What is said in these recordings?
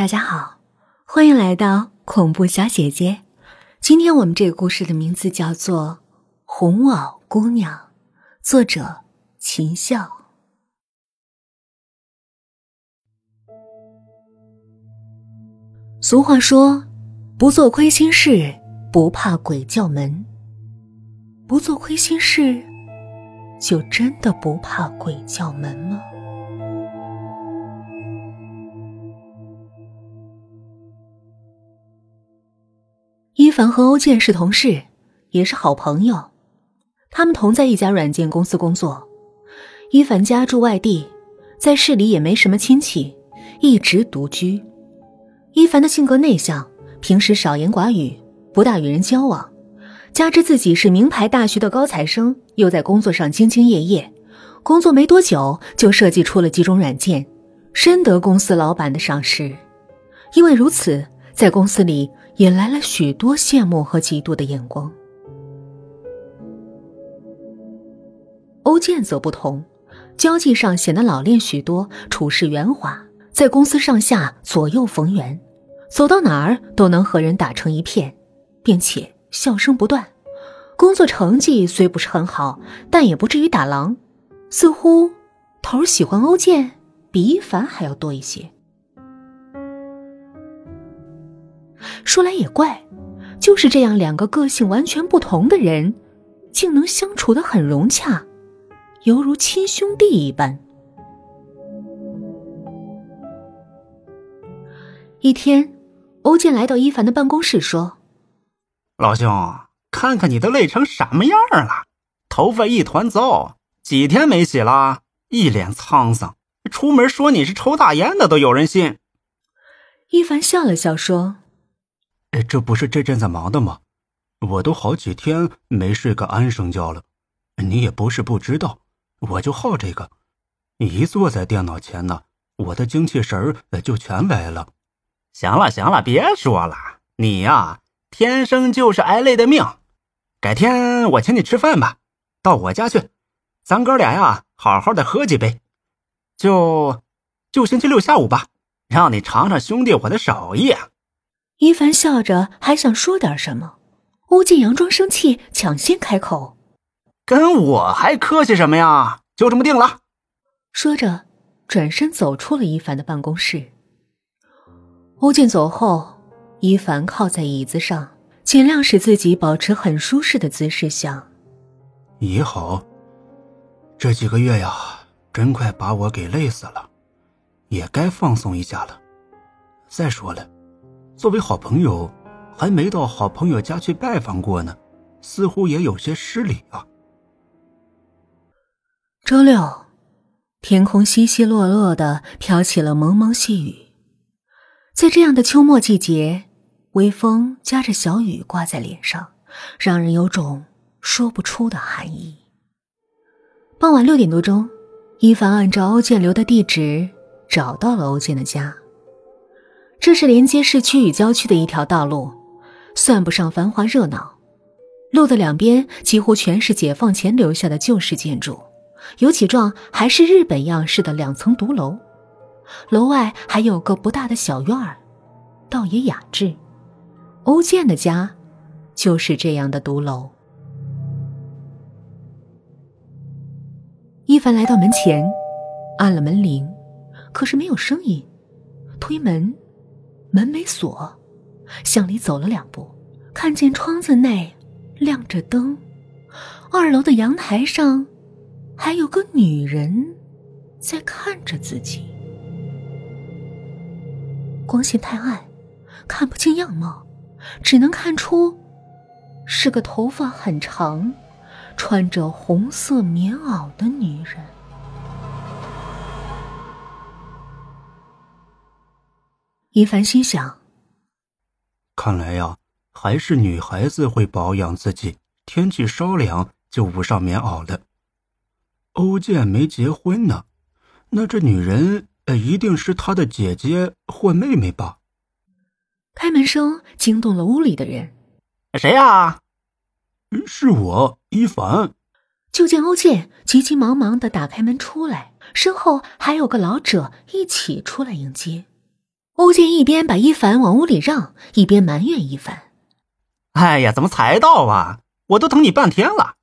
大家好，欢迎来到恐怖小姐姐。今天我们这个故事的名字叫做《红袄姑娘》，作者秦笑。俗话说：“不做亏心事，不怕鬼叫门。”不做亏心事，就真的不怕鬼叫门吗？伊凡和欧建是同事，也是好朋友。他们同在一家软件公司工作。伊凡家住外地，在市里也没什么亲戚，一直独居。伊凡的性格内向，平时少言寡语，不大与人交往。加之自己是名牌大学的高材生，又在工作上兢兢业业，工作没多久就设计出了几种软件，深得公司老板的赏识。因为如此，在公司里。引来了许多羡慕和嫉妒的眼光。欧建则不同，交际上显得老练许多，处事圆滑，在公司上下左右逢源，走到哪儿都能和人打成一片，并且笑声不断。工作成绩虽不是很好，但也不至于打狼。似乎头儿喜欢欧建比一凡还要多一些。说来也怪，就是这样两个个性完全不同的人，竟能相处的很融洽，犹如亲兄弟一般。一天，欧建来到伊凡的办公室，说：“老兄，看看你都累成什么样了，头发一团糟，几天没洗了，一脸沧桑，出门说你是抽大烟的都有人信。”伊凡笑了笑说。这不是这阵子忙的吗？我都好几天没睡个安生觉了。你也不是不知道，我就好这个。一坐在电脑前呢，我的精气神儿就全来了。行了行了，别说了，你呀，天生就是挨累的命。改天我请你吃饭吧，到我家去，咱哥俩呀，好好的喝几杯。就就星期六下午吧，让你尝尝兄弟我的手艺。伊凡笑着，还想说点什么，欧建佯装生气，抢先开口：“跟我还客气什么呀？就这么定了。”说着，转身走出了一凡的办公室。欧静走后，一凡靠在椅子上，尽量使自己保持很舒适的姿势，想：“也好，这几个月呀，真快把我给累死了，也该放松一下了。再说了。”作为好朋友，还没到好朋友家去拜访过呢，似乎也有些失礼啊。周六，天空稀稀落落的飘起了蒙蒙细雨，在这样的秋末季节，微风夹着小雨挂在脸上，让人有种说不出的寒意。傍晚六点多钟，伊凡按照欧建留的地址找到了欧建的家。这是连接市区与郊区的一条道路，算不上繁华热闹。路的两边几乎全是解放前留下的旧式建筑，有几幢还是日本样式的两层独楼。楼外还有个不大的小院儿，倒也雅致。欧建的家就是这样的独楼。一凡来到门前，按了门铃，可是没有声音。推门。门没锁，向里走了两步，看见窗子内亮着灯，二楼的阳台上还有个女人在看着自己。光线太暗，看不清样貌，只能看出是个头发很长、穿着红色棉袄的女人。一凡心想：“看来呀，还是女孩子会保养自己，天气稍凉就捂上棉袄了。欧建没结婚呢，那这女人呃一定是他的姐姐或妹妹吧？”开门声惊动了屋里的人：“谁呀？”“是我，一凡。”就见欧建急急忙忙的打开门出来，身后还有个老者一起出来迎接。欧建一边把一凡往屋里让，一边埋怨一凡：“哎呀，怎么才到啊？我都等你半天了。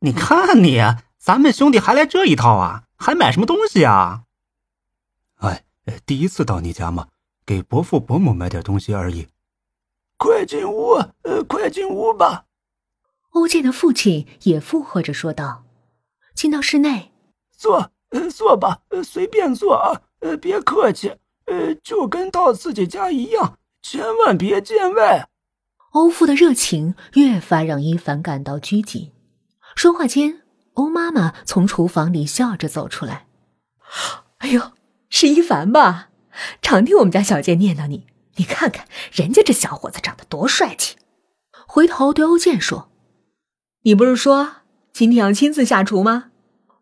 你看你，咱们兄弟还来这一套啊？还买什么东西啊？”“哎，第一次到你家嘛，给伯父伯母买点东西而已。”“快进屋，呃，快进屋吧。”欧建的父亲也附和着说道。进到室内，坐，呃，坐吧，呃，随便坐啊，呃，别客气。呃，就跟到自己家一样，千万别见外。欧父的热情越发让伊凡感到拘谨。说话间，欧妈妈从厨房里笑着走出来：“哎呦，是伊凡吧？常听我们家小健念叨你。你看看人家这小伙子长得多帅气。”回头对欧健说：“你不是说今天要亲自下厨吗？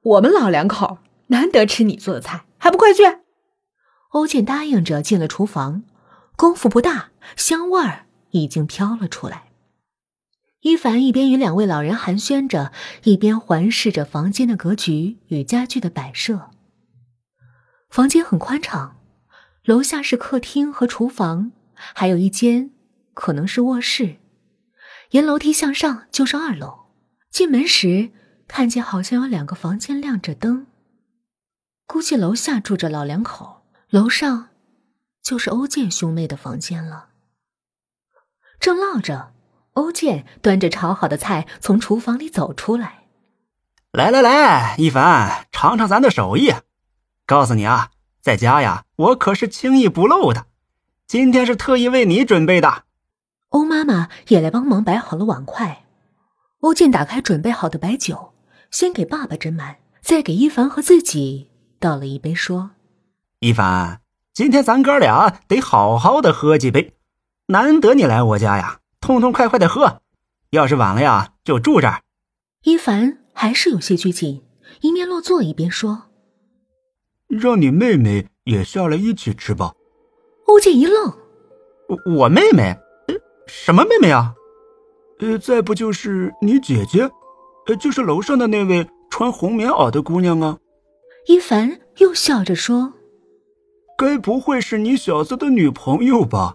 我们老两口难得吃你做的菜，还不快去？”欧建答应着进了厨房，功夫不大，香味儿已经飘了出来。伊凡一边与两位老人寒暄着，一边环视着房间的格局与家具的摆设。房间很宽敞，楼下是客厅和厨房，还有一间可能是卧室。沿楼梯向上就是二楼。进门时看见好像有两个房间亮着灯，估计楼下住着老两口。楼上，就是欧建兄妹的房间了。正唠着，欧建端着炒好的菜从厨房里走出来。来来来，一凡，尝尝咱的手艺。告诉你啊，在家呀，我可是轻易不露的。今天是特意为你准备的。欧妈妈也来帮忙摆好了碗筷。欧建打开准备好的白酒，先给爸爸斟满，再给一凡和自己倒了一杯，说。一凡，今天咱哥俩得好好的喝几杯，难得你来我家呀，痛痛快快的喝。要是晚了呀，就住这儿。一凡还是有些拘谨，一面落座一边说：“让你妹妹也下来一起吃吧。”欧建一愣：“我妹妹？什么妹妹啊？呃，再不就是你姐姐，呃，就是楼上的那位穿红棉袄的姑娘啊。”一凡又笑着说。该不会是你小子的女朋友吧？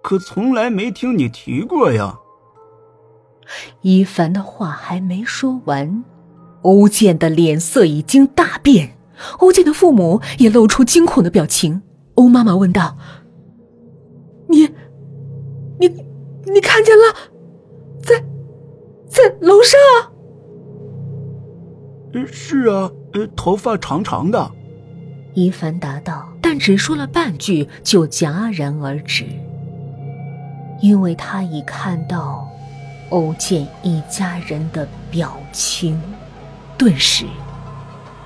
可从来没听你提过呀。一凡的话还没说完，欧建的脸色已经大变，欧建的父母也露出惊恐的表情。欧妈妈问道：“你，你，你看见了？在，在楼上？”“是啊，呃，头发长长的。”一凡答道。但只说了半句，就戛然而止，因为他已看到欧建一家人的表情。顿时，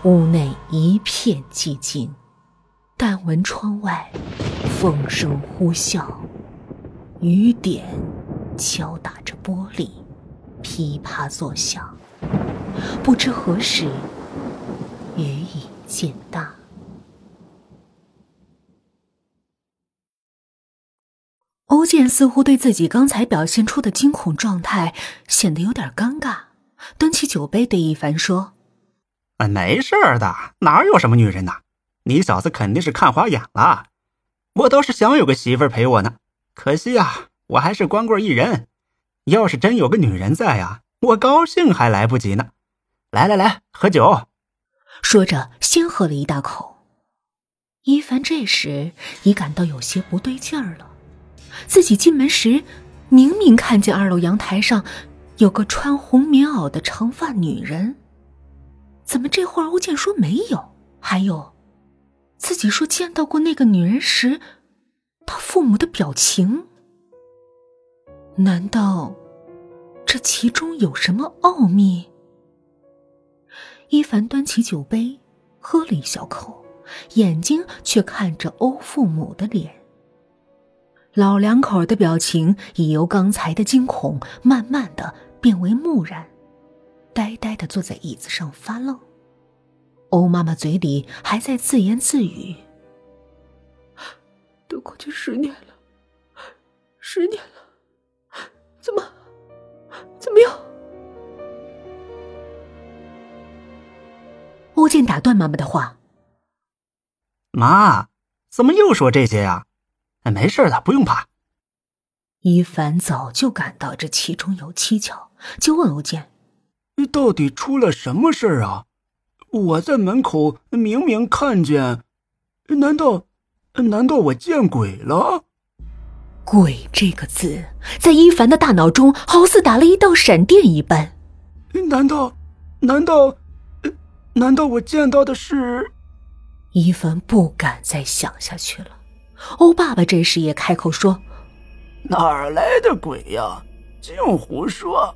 屋内一片寂静，但闻窗外风声呼啸，雨点敲打着玻璃，噼啪作响。不知何时，雨已渐大。似乎对自己刚才表现出的惊恐状态显得有点尴尬，端起酒杯对一凡说：“啊，没事的，哪有什么女人呐？你小子肯定是看花眼了。我倒是想有个媳妇陪我呢，可惜呀，我还是光棍一人。要是真有个女人在呀，我高兴还来不及呢。来来来，喝酒。”说着，先喝了一大口。一凡这时已感到有些不对劲儿了。自己进门时，明明看见二楼阳台上有个穿红棉袄的长发女人，怎么这会儿欧建说没有？还有，自己说见到过那个女人时，他父母的表情，难道这其中有什么奥秘？伊凡端起酒杯，喝了一小口，眼睛却看着欧父母的脸。老两口的表情已由刚才的惊恐，慢慢的变为木然，呆呆的坐在椅子上发愣。欧妈妈嘴里还在自言自语：“都过去十年了，十年了，怎么，怎么样？”欧建打断妈妈的话：“妈，怎么又说这些呀？”没事的，不用怕。一凡早就感到这其中有蹊跷，就问欧建：“到底出了什么事儿啊？我在门口明明看见，难道，难道我见鬼了？”“鬼”这个字在一凡的大脑中好似打了一道闪电一般。难道，难道，难道我见到的是？一凡不敢再想下去了。欧爸爸这时也开口说。哪儿来的鬼呀？净胡说！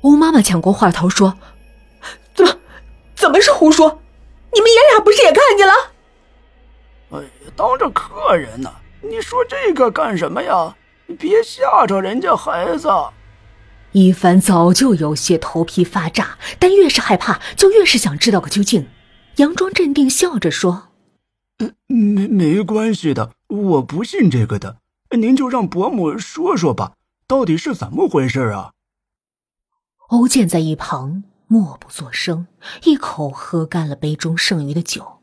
欧妈妈抢过话头说：“怎么，怎么是胡说？你们爷俩不是也看见了？”哎呀，当着客人呢，你说这个干什么呀？别吓着人家孩子。一凡早就有些头皮发炸，但越是害怕，就越是想知道个究竟，佯装镇定，笑着说：“没没关系的，我不信这个的。”您就让伯母说说吧，到底是怎么回事啊？欧建在一旁默不作声，一口喝干了杯中剩余的酒。